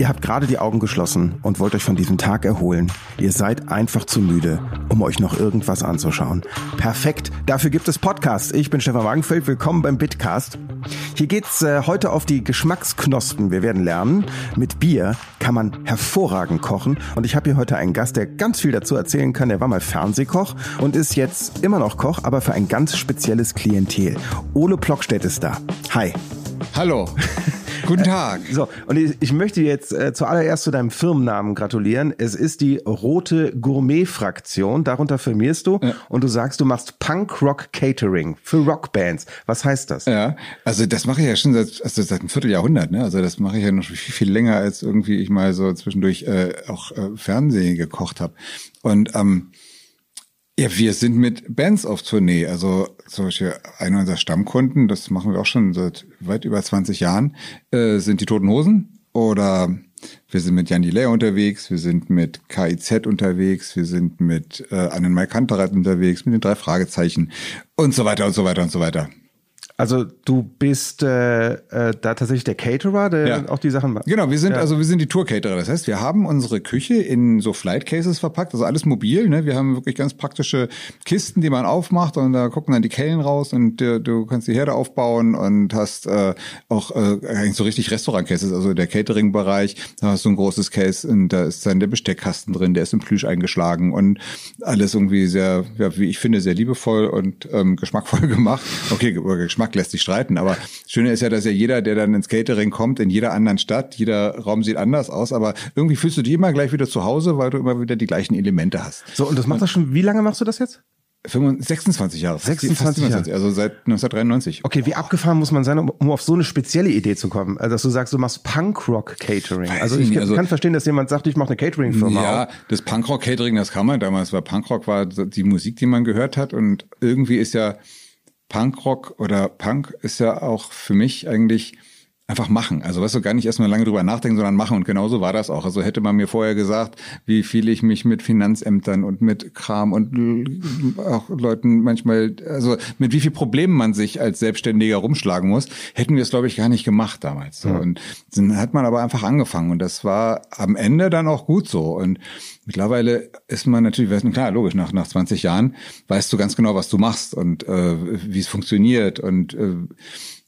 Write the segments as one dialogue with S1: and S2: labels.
S1: Ihr habt gerade die Augen geschlossen und wollt euch von diesem Tag erholen. Ihr seid einfach zu müde, um euch noch irgendwas anzuschauen. Perfekt, dafür gibt es Podcasts. Ich bin Stefan Wagenfeld, willkommen beim Bitcast. Hier geht's äh, heute auf die Geschmacksknospen. Wir werden lernen, mit Bier kann man hervorragend kochen. Und ich habe hier heute einen Gast, der ganz viel dazu erzählen kann. Er war mal Fernsehkoch und ist jetzt immer noch Koch, aber für ein ganz spezielles Klientel. Ole Plockstedt ist da. Hi.
S2: Hallo. Guten Tag.
S1: So, und ich, ich möchte jetzt äh, zuallererst zu deinem Firmennamen gratulieren. Es ist die Rote Gourmet-Fraktion. Darunter firmierst du ja. und du sagst, du machst Punk-Rock Catering für Rockbands. Was heißt das?
S2: Ja, also das mache ich ja schon seit, also seit einem Vierteljahrhundert. Ne? Also das mache ich ja noch viel, viel länger, als irgendwie ich mal so zwischendurch äh, auch äh, Fernsehen gekocht habe. Und ähm, ja, wir sind mit Bands auf Tournee. Also zum Beispiel einer unserer Stammkunden, das machen wir auch schon seit weit über 20 Jahren, äh, sind die Toten Hosen. Oder wir sind mit Jan Delay unterwegs, wir sind mit KIZ unterwegs, wir sind mit äh, Annenmai Kantereit unterwegs, mit den drei Fragezeichen und so weiter und so weiter und so weiter.
S1: Also du bist äh, äh, da tatsächlich der Caterer, der ja. auch die Sachen macht.
S2: Genau, wir sind ja. also wir sind die Tour Caterer. Das heißt, wir haben unsere Küche in so Flight Cases verpackt, also alles mobil. Ne? Wir haben wirklich ganz praktische Kisten, die man aufmacht und da gucken dann die Kellen raus und äh, du kannst die Herde aufbauen und hast äh, auch äh, eigentlich so richtig Restaurant Cases, also der Catering Bereich. Da hast du ein großes Case und da ist dann der Besteckkasten drin, der ist im Plüsch eingeschlagen und alles irgendwie sehr, ja, wie ich finde, sehr liebevoll und ähm, geschmackvoll gemacht. Okay, Geschmack Geschmack lässt sich streiten. Aber das Schöne ist ja, dass ja jeder, der dann ins Catering kommt, in jeder anderen Stadt, jeder Raum sieht anders aus, aber irgendwie fühlst du dich immer gleich wieder zu Hause, weil du immer wieder die gleichen Elemente hast.
S1: So, und das machst du schon, wie lange machst du das jetzt?
S2: 26 Jahre.
S1: 26 Jahre.
S2: Also seit 1993.
S1: Okay, wie abgefahren muss man sein, um auf so eine spezielle Idee zu kommen? Also, dass du sagst, du machst Punkrock-Catering. Also ich also, kann verstehen, dass jemand sagt, ich mache eine Catering-Firma.
S2: Ja, das Punkrock-Catering, das kann man damals, weil Punkrock war die Musik, die man gehört hat und irgendwie ist ja Punkrock oder Punk ist ja auch für mich eigentlich einfach machen. Also weißt du, gar nicht erstmal lange drüber nachdenken, sondern machen. Und genauso war das auch. Also hätte man mir vorher gesagt, wie viel ich mich mit Finanzämtern und mit Kram und auch Leuten manchmal, also mit wie viel Problemen man sich als Selbstständiger rumschlagen muss, hätten wir es, glaube ich, gar nicht gemacht damals. So. Und dann hat man aber einfach angefangen. Und das war am Ende dann auch gut so. Und Mittlerweile ist man natürlich, klar, logisch, nach, nach 20 Jahren weißt du ganz genau, was du machst und äh, wie es funktioniert und äh,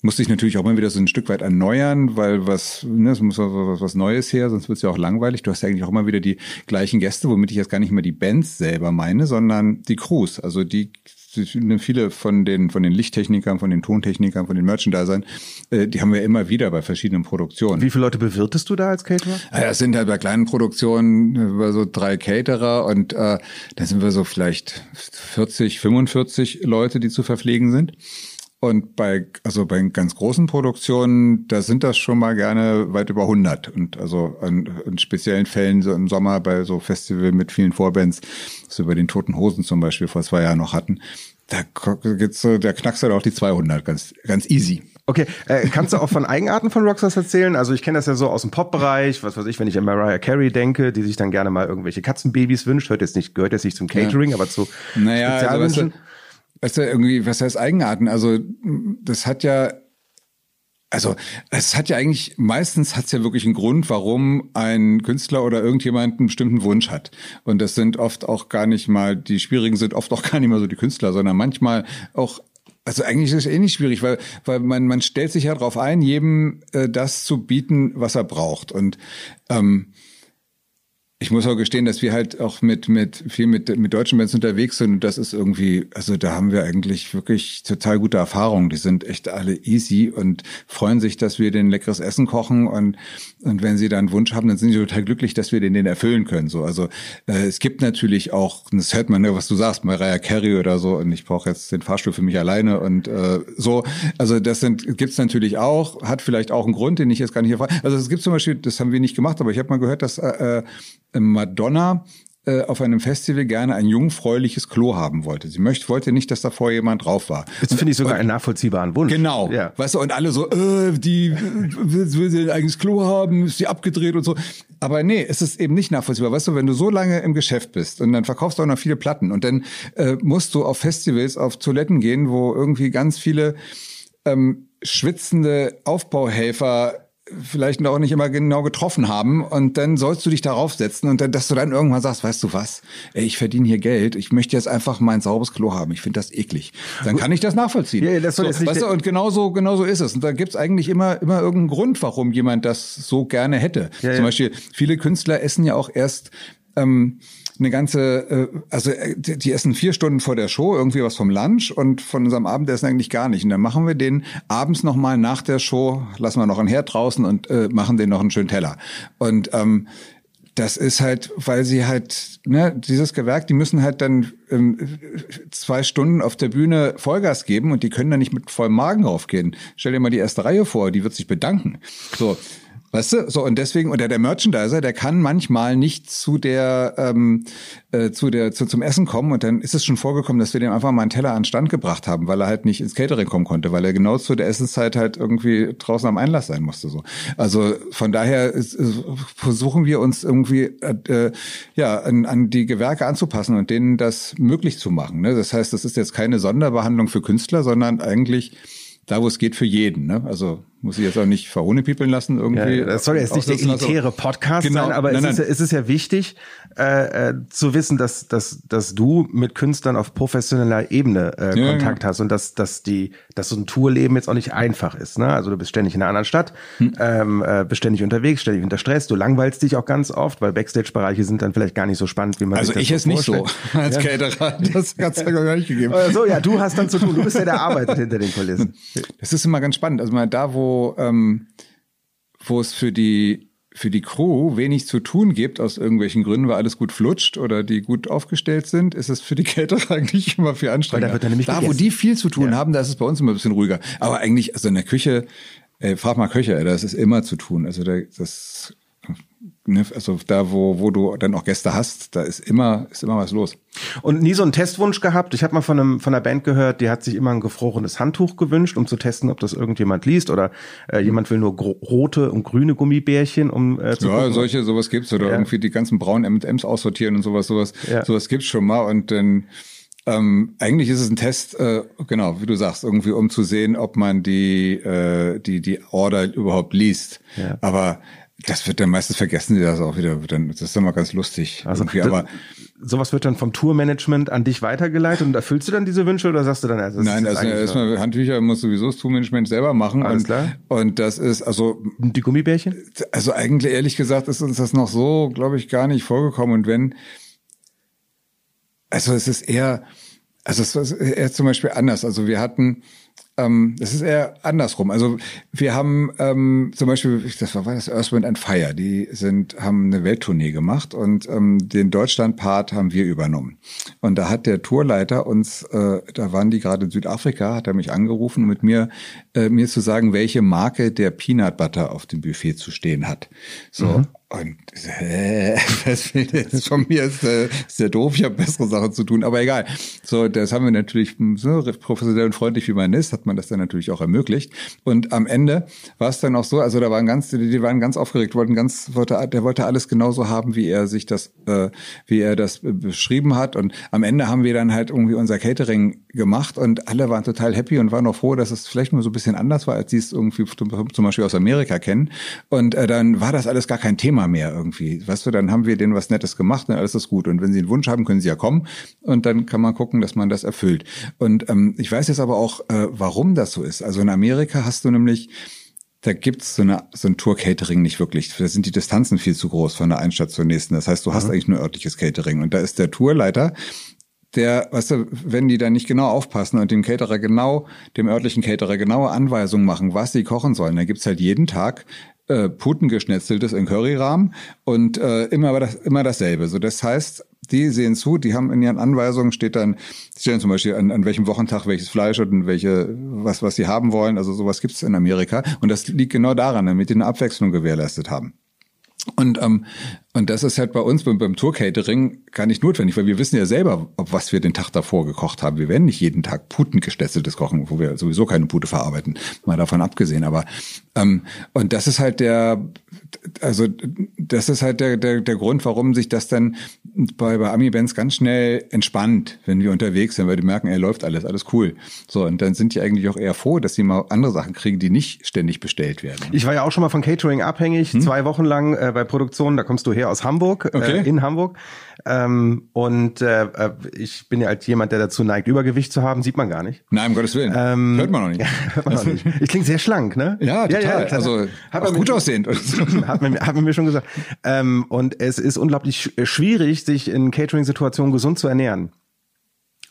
S2: musst dich natürlich auch mal wieder so ein Stück weit erneuern, weil was, ne, es muss was, was Neues her, sonst wird es ja auch langweilig. Du hast ja eigentlich auch immer wieder die gleichen Gäste, womit ich jetzt gar nicht mehr die Bands selber meine, sondern die Crews, also die viele von den von den Lichttechnikern, von den Tontechnikern, von den Merchandisern, äh, die haben wir immer wieder bei verschiedenen Produktionen.
S1: Wie viele Leute bewirtest du da als Caterer?
S2: Ja, es sind halt bei kleinen Produktionen über äh, so drei Caterer und äh, dann sind wir so vielleicht 40, 45 Leute, die zu verpflegen sind. Und bei, also bei ganz großen Produktionen, da sind das schon mal gerne weit über 100. Und also an, in speziellen Fällen, so im Sommer bei so Festival mit vielen Vorbands, was wir bei den Toten Hosen zum Beispiel vor zwei Jahren noch hatten, da geht's so, der knackst halt auch die 200, ganz, ganz easy.
S1: Okay, äh, kannst du auch von Eigenarten von Rockstars erzählen? Also ich kenne das ja so aus dem Pop-Bereich, was weiß ich, wenn ich an Mariah Carey denke, die sich dann gerne mal irgendwelche Katzenbabys wünscht, hört jetzt nicht, gehört jetzt nicht zum Catering, ja. aber zu
S2: naja, also, weißt du, irgendwie, was heißt Eigenarten? Also, das hat ja, also, es hat ja eigentlich, meistens hat es ja wirklich einen Grund, warum ein Künstler oder irgendjemand einen bestimmten Wunsch hat. Und das sind oft auch gar nicht mal, die schwierigen sind oft auch gar nicht mal so die Künstler, sondern manchmal auch also eigentlich ist es eh nicht schwierig, weil, weil man, man stellt sich ja darauf ein, jedem äh, das zu bieten, was er braucht. Und ähm, ich muss auch gestehen, dass wir halt auch mit, mit viel mit, mit deutschen Bands unterwegs sind und das ist irgendwie, also da haben wir eigentlich wirklich total gute Erfahrungen. Die sind echt alle easy und freuen sich, dass wir den leckeres Essen kochen und, und wenn sie da einen Wunsch haben, dann sind sie total glücklich, dass wir den, den erfüllen können. So, also äh, es gibt natürlich auch, das hört man ja, was du sagst, Mariah Carey oder so und ich brauche jetzt den Fahrstuhl für mich alleine und äh, so. Also das sind gibt's natürlich auch, hat vielleicht auch einen Grund, den ich jetzt gar nicht erfahre. Also es gibt zum Beispiel, das haben wir nicht gemacht, aber ich habe mal gehört, dass äh, Madonna äh, auf einem Festival gerne ein jungfräuliches Klo haben wollte. Sie möchte, wollte nicht, dass davor jemand drauf war.
S1: Das finde ich sogar und, einen nachvollziehbaren Wunsch.
S2: Genau. Ja. Weißt du, und alle so, äh, die will, will sie ein eigenes Klo haben, ist sie abgedreht und so. Aber nee, es ist eben nicht nachvollziehbar. Weißt du, wenn du so lange im Geschäft bist und dann verkaufst du auch noch viele Platten und dann äh, musst du auf Festivals, auf Toiletten gehen, wo irgendwie ganz viele ähm, schwitzende Aufbauhelfer vielleicht auch nicht immer genau getroffen haben und dann sollst du dich darauf setzen und dann, dass du dann irgendwann sagst, weißt du was, ey, ich verdiene hier Geld, ich möchte jetzt einfach mein sauberes Klo haben, ich finde das eklig. Dann kann ich das nachvollziehen.
S1: Ja, das soll
S2: so,
S1: jetzt nicht
S2: weißt du, und genauso, genauso ist es. Und da gibt's eigentlich immer, immer irgendeinen Grund, warum jemand das so gerne hätte.
S1: Ja,
S2: Zum
S1: ja.
S2: Beispiel, viele Künstler essen ja auch erst ähm, eine ganze, äh, also äh, die, essen vier Stunden vor der Show irgendwie was vom Lunch und von unserem Abendessen eigentlich gar nicht. Und dann machen wir den abends nochmal nach der Show, lassen wir noch einen Herd draußen und äh, machen den noch einen schönen Teller. Und ähm, das ist halt, weil sie halt, ne, dieses Gewerk, die müssen halt dann ähm, zwei Stunden auf der Bühne Vollgas geben und die können da nicht mit vollem Magen raufgehen. Stell dir mal die erste Reihe vor, die wird sich bedanken. So. Weißt du, so und deswegen oder der Merchandiser, der kann manchmal nicht zu der ähm, äh, zu der zu, zum Essen kommen und dann ist es schon vorgekommen, dass wir dem einfach mal einen Teller an den Stand gebracht haben, weil er halt nicht ins Catering kommen konnte, weil er genau zu der Essenszeit halt irgendwie draußen am Einlass sein musste so. Also von daher ist, versuchen wir uns irgendwie äh, ja an, an die Gewerke anzupassen und denen das möglich zu machen. Ne? Das heißt, das ist jetzt keine Sonderbehandlung für Künstler, sondern eigentlich da, wo es geht für jeden. Ne? Also muss ich jetzt auch nicht verhohnepiepeln lassen irgendwie.
S1: Ja, das soll jetzt nicht der elitäre Podcast
S2: Genau.
S1: sein, aber
S2: Nein,
S1: es, ist,
S2: nein.
S1: ja- es ist ja wichtig äh, äh, zu wissen, dass, dass, dass du mit Künstlern auf professioneller Ebene äh,
S2: Ja,
S1: Kontakt hast und dass, dass, die, dass so ein Tourleben jetzt auch nicht einfach ist. Ne? Also du bist ständig in einer anderen Stadt,
S2: Hm.
S1: ähm, äh, bist ständig unterwegs, ständig unter Stress, du langweilst dich auch ganz oft, weil Backstage-Bereiche sind dann vielleicht gar nicht so spannend, wie man
S2: Also
S1: sich
S2: ich
S1: das
S2: es nicht so
S1: vorstellt.
S2: als Caterer. Das hat's ja gar nicht gegeben.
S1: So, ja, du hast dann zu tun, du bist der, der arbeitet hinter den Kulissen.
S2: Das ist immer ganz spannend. Also mal da, wo, ähm, wo es für die für die Crew wenig zu tun gibt, aus irgendwelchen Gründen, weil alles gut flutscht oder die gut aufgestellt sind, ist es für die Caterer eigentlich immer viel anstrengender.
S1: Da wird dann nämlich
S2: da wo die viel zu tun haben, da ist es bei uns immer ein bisschen ruhiger. Aber eigentlich, also in der Küche, äh, frag mal Köcher, das ist immer zu tun. Also da, das, ne, also da, wo, wo du dann auch Gäste hast, da ist immer, ist immer was los.
S1: Und nie so einen Testwunsch gehabt. Ich habe mal von, einem, von einer Band gehört, die hat sich immer ein gefrorenes Handtuch gewünscht, um zu testen, ob das irgendjemand liest. Oder äh, jemand will nur rote und grüne Gummibärchen, um äh, zu
S2: Ja,
S1: gucken.
S2: solche, sowas gibt's oder
S1: Ja.
S2: irgendwie die ganzen braunen M&M's aussortieren und sowas, sowas,
S1: Ja.
S2: sowas gibt's schon mal und dann ähm, eigentlich ist es ein Test, äh, genau, wie du sagst, irgendwie um zu sehen, ob man die äh, die die Order überhaupt liest.
S1: Ja.
S2: Aber das wird dann meistens vergessen, die das auch wieder. Dann, das ist dann mal ganz lustig.
S1: Also
S2: irgendwie,
S1: das-
S2: aber
S1: sowas wird dann vom Tourmanagement an dich weitergeleitet und erfüllst du dann diese Wünsche oder sagst du dann, also das
S2: nein,
S1: ist
S2: also erstmal Handtücher muss sowieso das Tourmanagement selber machen.
S1: Alles
S2: und,
S1: klar.
S2: Und das ist also
S1: die Gummibärchen?
S2: Also eigentlich ehrlich gesagt ist uns das noch so, glaube ich, gar nicht vorgekommen. Und wenn, also es ist eher, also es ist eher zum Beispiel anders. Also wir hatten, ähm, es ist eher andersrum. Also wir haben ähm, zum Beispiel, das war, war das Earth, Wind and Fire, die sind, haben eine Welttournee gemacht und ähm, den Deutschland-Part haben wir übernommen. Und da hat der Tourleiter uns, äh, da waren die gerade in Südafrika, hat er mich angerufen, um mit mir, äh, mir zu sagen, welche Marke der Peanut Butter auf dem Buffet zu stehen hat. So. Und äh, was will jetzt von mir? Ist, äh, ist ja doof, ich habe bessere Sachen zu tun, aber egal. So, das haben wir natürlich so professionell und freundlich wie man ist, hat man das dann natürlich auch ermöglicht. Und am Ende war es dann auch so, also da waren ganz, die, waren ganz aufgeregt, wollten ganz, wollte, der wollte alles genauso haben, wie er sich das, äh, wie er das beschrieben hat. Und am Ende haben wir dann halt irgendwie unser Catering gemacht und alle waren total happy und waren auch froh, dass es vielleicht mal so ein bisschen anders war, als sie es irgendwie zum Beispiel aus Amerika kennen. Und äh, dann war das alles gar kein Thema mehr irgendwie. Weißt du, dann haben wir denen was Nettes gemacht und alles ist gut. Und wenn sie einen Wunsch haben, können sie ja kommen und dann kann man gucken, dass man das erfüllt. Und ähm, ich weiß jetzt aber auch, äh, warum das so ist. Also in Amerika hast du nämlich da gibt's so, eine, so ein Tour-Catering nicht wirklich. Da sind die Distanzen viel zu groß von der einen Stadt zur nächsten. Das heißt, du hast eigentlich nur örtliches Catering. Und da ist der Tourleiter, der, weißt du, wenn die da nicht genau aufpassen und dem Caterer genau, dem örtlichen Caterer genaue Anweisungen machen, was sie kochen sollen, dann gibt's halt jeden Tag äh, Putengeschnetzeltes in Curryrahmen und äh, immer, das, immer dasselbe. So, das heißt, die sehen zu, die haben in ihren Anweisungen steht dann, stehen zum Beispiel an, an welchem Wochentag welches Fleisch und welche, was, was sie haben wollen. Also sowas gibt's in Amerika. Und das liegt genau daran, damit die eine Abwechslung gewährleistet haben. Und, ähm, und das ist halt bei uns beim, beim Tour-Catering gar nicht notwendig, weil wir wissen ja selber, ob was wir den Tag davor gekocht haben. Wir werden nicht jeden Tag Putengestetzeltes kochen, wo wir sowieso keine Pute verarbeiten, mal davon abgesehen. Aber ähm, und das ist halt der, also das ist halt der, der, der Grund, warum sich das dann bei, bei Ami-Bands ganz schnell entspannt, wenn wir unterwegs sind, weil die merken, er läuft alles, alles cool. So, und dann sind die eigentlich auch eher froh, dass sie mal andere Sachen kriegen, die nicht ständig bestellt werden.
S1: Ich war ja auch schon mal von Catering abhängig, hm? zwei Wochen lang äh, bei Produktionen, da kommst du her aus Hamburg, äh, okay. äh, in Hamburg. Ähm, und äh, äh, ich bin ja als jemand, der dazu neigt, Übergewicht zu haben, sieht man gar nicht.
S2: Nein, um Gottes Willen. Ähm, hört man noch nicht. hört man noch
S1: nicht. Ich klinge sehr schlank, ne?
S2: Ja, total. Ja, ja, also hat auch gut aussehend.
S1: hat, man, hat man mir schon gesagt. Ähm, und es ist unglaublich schwierig, sich in Catering-Situationen gesund zu ernähren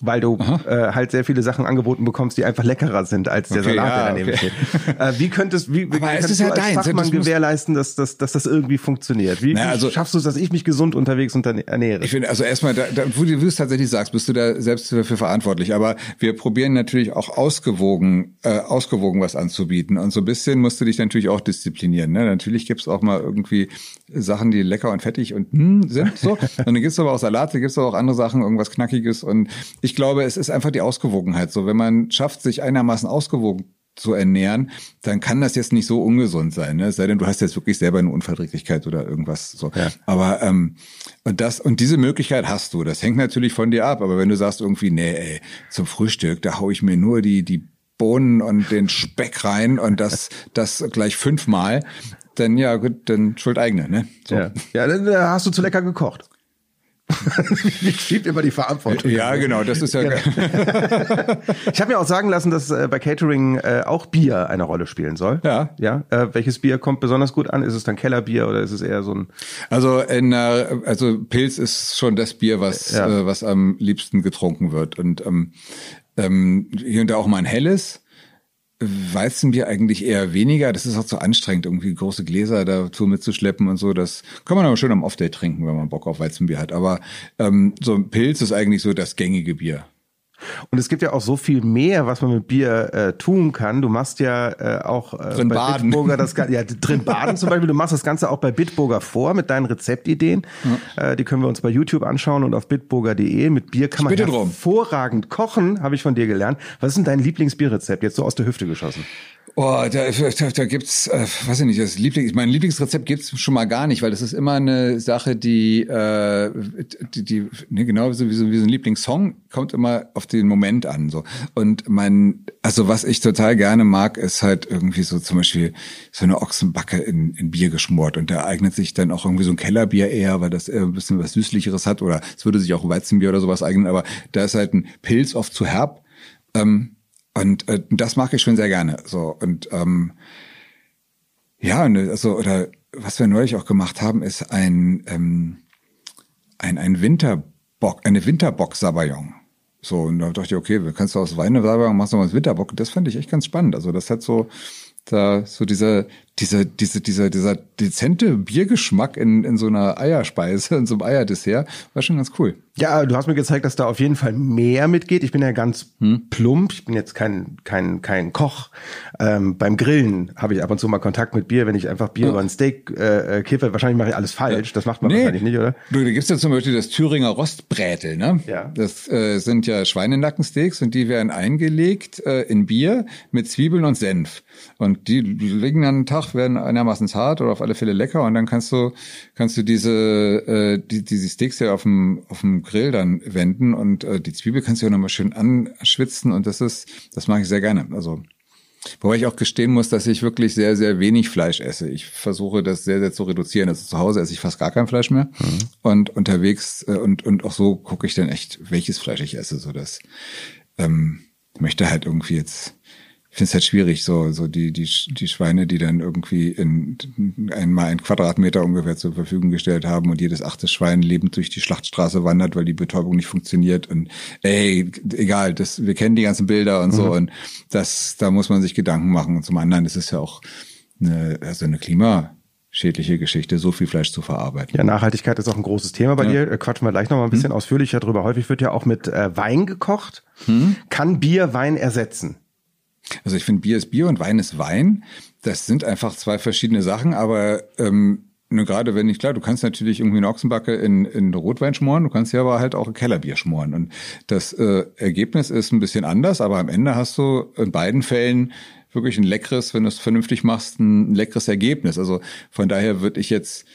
S1: weil du äh, halt sehr viele Sachen angeboten bekommst, die einfach leckerer sind als der okay, Salat, ja, der daneben okay. steht. Äh, wie könntest, wie, wie könntest du ja als dein, Fachmann das gewährleisten, dass, dass, dass das irgendwie funktioniert? Wie, naja, also, schaffst du es, dass ich mich gesund unterwegs ernähre?
S2: Ich finde, also erstmal, da, da, wo du es tatsächlich sagst, bist du da selbst dafür verantwortlich. Aber wir probieren natürlich auch ausgewogen, äh, ausgewogen was anzubieten. Und so ein bisschen musst du dich natürlich auch disziplinieren. Ne? Natürlich gibt's auch mal irgendwie Sachen, die lecker und fettig und hm, sind so. und dann gibt's aber auch Salate, gibt's aber auch andere Sachen, irgendwas Knackiges. Und ich glaube, es ist einfach die Ausgewogenheit. So, wenn man schafft, sich einigermaßen ausgewogen zu ernähren, dann kann das jetzt nicht so ungesund sein. Ne? Es sei denn, du hast jetzt wirklich selber eine Unverträglichkeit oder irgendwas so. Ja. Aber ähm, und das und diese Möglichkeit hast du. Das hängt natürlich von dir ab. Aber wenn du sagst irgendwie, nee, ey, zum Frühstück, da hau ich mir nur die die Bohnen und den Speck rein und das das gleich fünfmal, dann ja gut, dann Schuld eigene, ne?
S1: So. Ja. ja, dann äh, hast du zu lecker gekocht. ich schiebe immer die Verantwortung.
S2: Ja, genau, das ist ja. Genau.
S1: ich habe mir auch sagen lassen, dass äh, bei Catering äh, auch Bier eine Rolle spielen soll.
S2: Ja.
S1: Ja. Äh, welches Bier kommt besonders gut an? Ist es dann Kellerbier oder ist es eher so ein?
S2: Also in, äh, also Pilz ist schon das Bier, was ja. äh, was am liebsten getrunken wird und ähm, ähm, hier und da auch mal ein helles. Weizenbier eigentlich eher weniger. Das ist auch zu anstrengend, irgendwie große Gläser dazu mitzuschleppen und so. Das kann man aber schön am Off-Day trinken, wenn man Bock auf Weizenbier hat. Aber ähm, so ein Pilz ist eigentlich so das gängige Bier.
S1: Und es gibt ja auch so viel mehr, was man mit Bier äh, tun kann. Du machst ja äh, auch
S2: äh, drin bei baden.
S1: Bitburger das ja drin baden zum Beispiel. Du machst das Ganze auch bei Bitburger vor mit deinen Rezeptideen. Ja. Äh, die können wir uns bei YouTube anschauen und auf bitburger.de. Mit Bier kann man hervorragend kochen, habe ich von dir gelernt. Was ist denn dein Lieblingsbierrezept? Jetzt so aus der Hüfte geschossen.
S2: Oh, da, da, da gibt's, äh, weiß ich nicht, das Lieblings, mein Lieblingsrezept gibt's schon mal gar nicht, weil das ist immer eine Sache, die, äh, die, die ne, genau so wie so, wie so ein Lieblingssong kommt immer auf den Moment an. so Und mein, also was ich total gerne mag, ist halt irgendwie so zum Beispiel so eine Ochsenbacke in, in Bier geschmort und da eignet sich dann auch irgendwie so ein Kellerbier eher, weil das ein bisschen was Süßlicheres hat oder es würde sich auch Weizenbier oder sowas eignen, aber da ist halt ein Pilz oft zu herb. Ähm, und äh, das mag ich schon sehr gerne. So und ähm, ja, also oder was wir neulich auch gemacht haben, ist ein ähm, ein ein Winterbock, eine Winterbock Sabayon. So und da dachte ich, okay, wir kannst du aus Wein Sabayon du mal das Winterbock. Das fand ich echt ganz spannend. Also das hat so da so dieser dieser diese dieser dieser dezente Biergeschmack in in so einer Eierspeise in so einem Eierdessert war schon ganz cool.
S1: Ja, du hast mir gezeigt, dass da auf jeden Fall mehr mitgeht. Ich bin ja ganz hm. plump. Ich bin jetzt kein kein kein Koch. Ähm, beim Grillen habe ich ab und zu mal Kontakt mit Bier, wenn ich einfach Bier ja. über ein Steak äh, äh, kippe. Wahrscheinlich mache ich alles falsch. Ja. Das macht man nee. wahrscheinlich nicht, oder?
S2: Du, da gibt's ja zum Beispiel das Thüringer Rostbrätel. Ne?
S1: Ja.
S2: Das äh, sind ja Schweinenackensteaks und die werden eingelegt äh, in Bier mit Zwiebeln und Senf. Und die liegen dann einen Tag, werden einigermaßen hart oder auf alle Fälle lecker. Und dann kannst du kannst du diese äh, die, diese Steaks ja auf dem auf dem Grill dann wenden und äh, die Zwiebel kannst du ja nochmal schön anschwitzen und das ist, das mag ich sehr gerne. Also Wobei ich auch gestehen muss, dass ich wirklich sehr, sehr wenig Fleisch esse. Ich versuche das sehr, sehr zu reduzieren. Also zu Hause esse ich fast gar kein Fleisch mehr. Mhm. Und unterwegs äh, und, und auch so gucke ich dann echt, welches Fleisch ich esse. So dass ähm, möchte halt irgendwie jetzt ich finde es halt schwierig, so, so die, die, die Schweine, die dann irgendwie in einmal ein Quadratmeter ungefähr zur Verfügung gestellt haben und jedes achte Schwein lebend durch die Schlachtstraße wandert, weil die Betäubung nicht funktioniert und ey, egal, das, wir kennen die ganzen Bilder und so mhm. und das, da muss man sich Gedanken machen und zum anderen ist es ja auch eine, also eine Klima, schädliche Geschichte, so viel Fleisch zu verarbeiten.
S1: Ja, Nachhaltigkeit ist auch ein großes Thema bei ja. dir. Quatschen wir gleich noch mal ein bisschen hm. ausführlicher drüber. Häufig wird ja auch mit äh, Wein gekocht. Hm. Kann Bier Wein ersetzen?
S2: Also ich finde, Bier ist Bier und Wein ist Wein. Das sind einfach zwei verschiedene Sachen, aber ähm, nur gerade wenn nicht klar, du kannst natürlich irgendwie eine Ochsenbacke in, in Rotwein schmoren, du kannst ja aber halt auch ein Kellerbier schmoren. Und das äh, Ergebnis ist ein bisschen anders, aber am Ende hast du in beiden Fällen wirklich ein leckeres, wenn du es vernünftig machst, ein leckeres Ergebnis. Also von daher würde ich jetzt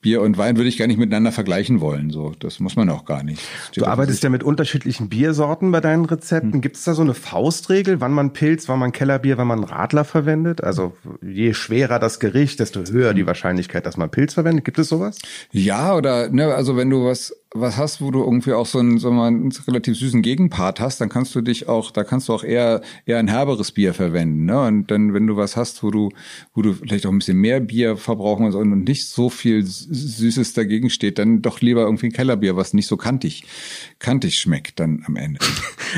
S2: Bier und Wein würde ich gar nicht miteinander vergleichen wollen. So, das muss man auch gar nicht.
S1: Du arbeitest ja mit unterschiedlichen Biersorten bei deinen Rezepten. Hm. Gibt es da so eine Faustregel, wann man Pilz, wann man Kellerbier, wann man Radler verwendet? Also je schwerer das Gericht, desto höher die. Wahrscheinlichkeit, dass man Pilz verwendet. Gibt es sowas?
S2: Ja, oder ne, also wenn du was was hast, wo du irgendwie auch so einen, so einen relativ süßen Gegenpart hast, dann kannst du dich auch, da kannst du auch eher eher ein herberes Bier verwenden. Ne? Und dann, wenn du was hast, wo du, wo du vielleicht auch ein bisschen mehr Bier verbrauchen musst und nicht so viel Süßes dagegen steht, dann doch lieber irgendwie ein Kellerbier, was nicht so kantig, kantig schmeckt dann am Ende.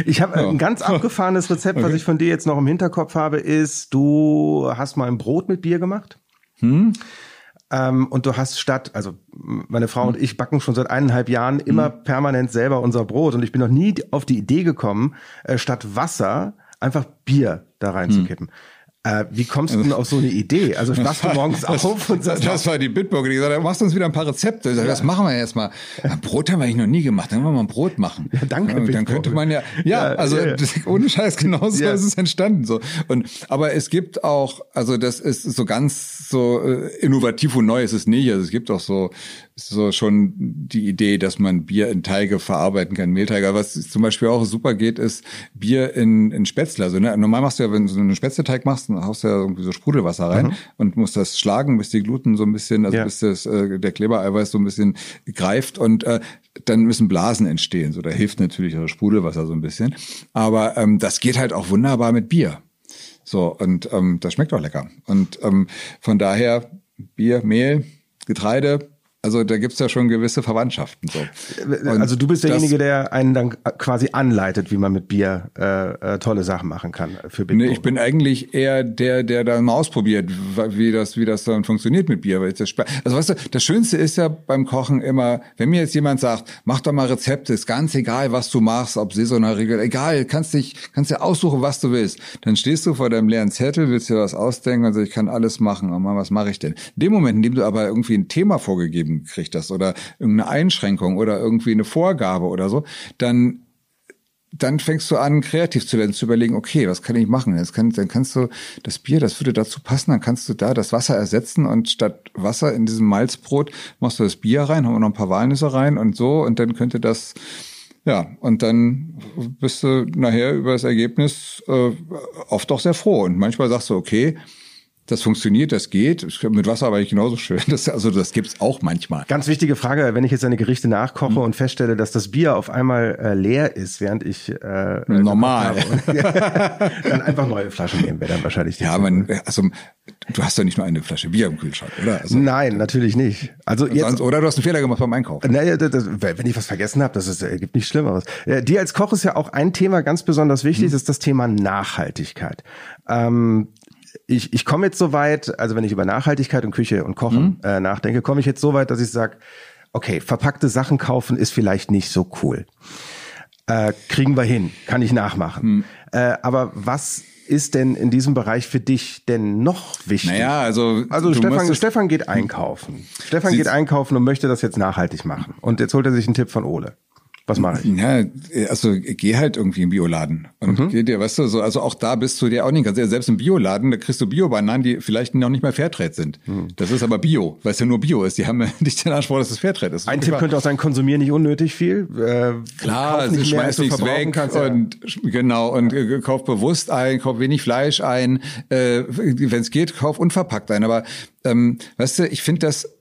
S1: Ich habe ja. ein ganz abgefahrenes Rezept, okay. was ich von dir jetzt noch im Hinterkopf habe, ist, du hast mal ein Brot mit Bier gemacht. Hm? Ähm, und du hast statt, also meine Frau mhm. und ich backen schon seit eineinhalb Jahren immer mhm. permanent selber unser Brot und ich bin noch nie auf die Idee gekommen, äh, statt Wasser einfach Bier da reinzukippen. Mhm. Äh, wie kommst du denn auf so eine Idee? Also wachst du morgens auf und
S2: sagst... Das war die Bitburger, die gesagt hat, machst uns wieder ein paar Rezepte. Ich sag, ja. Das machen wir jetzt mal. Ja, Brot haben wir eigentlich noch nie gemacht, dann wollen wir mal ein Brot machen. Ja, danke. Ja, dann könnte man ja, ja, also ohne Scheiß, genau so ist es entstanden. So. Und, aber es gibt auch, also das ist so ganz so äh, innovativ und neu ist es nicht. Also es gibt auch so so schon die Idee, dass man Bier in Teige verarbeiten kann, Mehlteige. Was zum Beispiel auch super geht, ist Bier in, in Spätzle. Also ne, normal machst du ja, wenn du so einen Spätzleteig machst, dann haust du ja irgendwie so Sprudelwasser rein mhm. und musst das schlagen, bis die Gluten so ein bisschen, also ja. bis das, äh, der Klebereiweiß so ein bisschen greift und äh, dann müssen Blasen entstehen. So, da hilft natürlich das Sprudelwasser so ein bisschen. Aber ähm, das geht halt auch wunderbar mit Bier. So, und ähm, das schmeckt auch lecker. Und ähm, von daher Bier, Mehl, Getreide, also da gibt's ja schon gewisse Verwandtschaften. So.
S1: Und also du bist derjenige, der einen dann quasi anleitet, wie man mit Bier äh, äh, tolle Sachen machen kann
S2: für Big Nee, ich bin eigentlich eher der, der da mal ausprobiert, wie das, wie das dann funktioniert mit Bier. Weil das also weißt du, das Schönste ist ja beim Kochen immer, wenn mir jetzt jemand sagt, mach doch mal Rezepte, ist ganz egal, was du machst, ob saisonal, Regel, egal, kannst dich, kannst dir aussuchen, was du willst. Dann stehst du vor deinem leeren Zettel, willst dir was ausdenken und sagst, ich kann alles machen. Und mal, was mache ich denn? In dem Moment, in dem du aber irgendwie ein Thema vorgegeben gegeben kriegt das oder irgendeine Einschränkung oder irgendwie eine Vorgabe oder so, dann dann fängst du an, kreativ zu werden, zu überlegen, okay, was kann ich machen? Jetzt kann, dann kannst du das Bier, das würde dazu passen, dann kannst du da das Wasser ersetzen und statt Wasser in diesem Malzbrot machst du das Bier rein, haben wir noch ein paar Walnüsse rein und so und dann könnte das, ja, und dann bist du nachher über das Ergebnis äh, oft auch sehr froh. Und manchmal sagst du, okay, das funktioniert, das geht. Mit Wasser aber nicht genauso schön. Das, also das gibt's auch manchmal.
S1: Ganz wichtige Frage, wenn ich jetzt eine Gerichte nachkoche mhm. und feststelle, dass das Bier auf einmal äh, leer ist, während ich äh,
S2: normal
S1: habe, dann einfach neue Flaschen nehmen wäre dann wahrscheinlich.
S2: Die ja, man, also du hast ja nicht nur eine Flasche Bier im Kühlschrank, oder?
S1: Also, Nein, natürlich nicht. Also
S2: jetzt, sonst, oder du hast einen Fehler gemacht beim Einkaufen.
S1: Naja, das, wenn ich was vergessen habe, das ist, äh, gibt nichts Schlimmeres. Äh, dir als Koch ist ja auch ein Thema ganz besonders wichtig, mhm. das ist das Thema Nachhaltigkeit. Ähm, ich, ich komme jetzt so weit, also wenn ich über Nachhaltigkeit und Küche und Kochen mhm. äh, nachdenke, komme ich jetzt so weit, dass ich sage, okay, verpackte Sachen kaufen ist vielleicht nicht so cool. Äh, kriegen wir hin, kann ich nachmachen. Mhm. Äh, aber was ist denn in diesem Bereich für dich denn noch wichtig?
S2: Naja, also
S1: also Stefan, Stefan geht einkaufen. Stefan geht einkaufen und möchte das jetzt nachhaltig machen. Und jetzt holt er sich einen Tipp von Ole. Was mache ich?
S2: Ja, also geh halt irgendwie im Bioladen und mhm. geh dir, weißt du, so, also auch da bist du dir auch nicht ganz, selbst im Bioladen, da kriegst du Bio-Bananen, die vielleicht noch nicht mal Fairtrade sind. Mhm. Das ist aber Bio, weil es ja nur Bio ist. Die haben ja nicht den Anspruch, dass es Fairtrade ist.
S1: Ein Tipp könnte auch sein, konsumier nicht unnötig viel.
S2: Äh, Klar, also nicht schmeiß nichts weg kannst, und ja. genau und äh, kauf bewusst ein, kauf wenig Fleisch ein, äh, wenn es geht, kauf unverpackt ein. Aber ähm, weißt du, ich finde das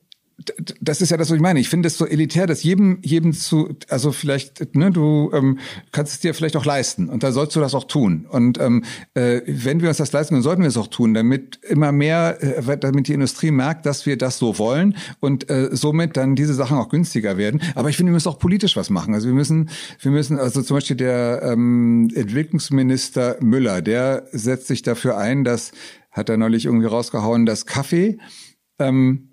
S2: das ist ja das, was ich meine. Ich finde es so elitär, dass jedem, jedem zu, also vielleicht, ne, du ähm, kannst es dir vielleicht auch leisten und da sollst du das auch tun. Und ähm, äh, wenn wir uns das leisten, dann sollten wir es auch tun, damit immer mehr, äh, damit die Industrie merkt, dass wir das so wollen und äh, somit dann diese Sachen auch günstiger werden. Aber ich finde, wir müssen auch politisch was machen. Also wir müssen, wir müssen, also zum Beispiel der ähm, Entwicklungsminister Müller, der setzt sich dafür ein, dass, hat er neulich irgendwie rausgehauen, dass Kaffee ähm,